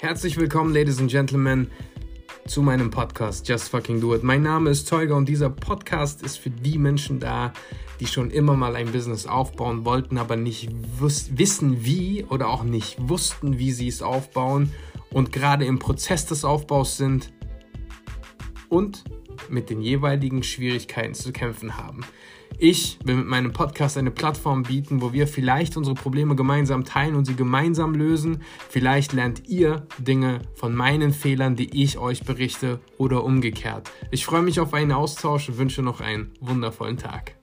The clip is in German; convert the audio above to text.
Herzlich willkommen, Ladies and Gentlemen, zu meinem Podcast Just Fucking Do It. Mein Name ist Teuger und dieser Podcast ist für die Menschen da, die schon immer mal ein Business aufbauen wollten, aber nicht wissen wie oder auch nicht wussten, wie sie es aufbauen und gerade im Prozess des Aufbaus sind und mit den jeweiligen Schwierigkeiten zu kämpfen haben. Ich will mit meinem Podcast eine Plattform bieten, wo wir vielleicht unsere Probleme gemeinsam teilen und sie gemeinsam lösen. Vielleicht lernt ihr Dinge von meinen Fehlern, die ich euch berichte oder umgekehrt. Ich freue mich auf einen Austausch und wünsche noch einen wundervollen Tag.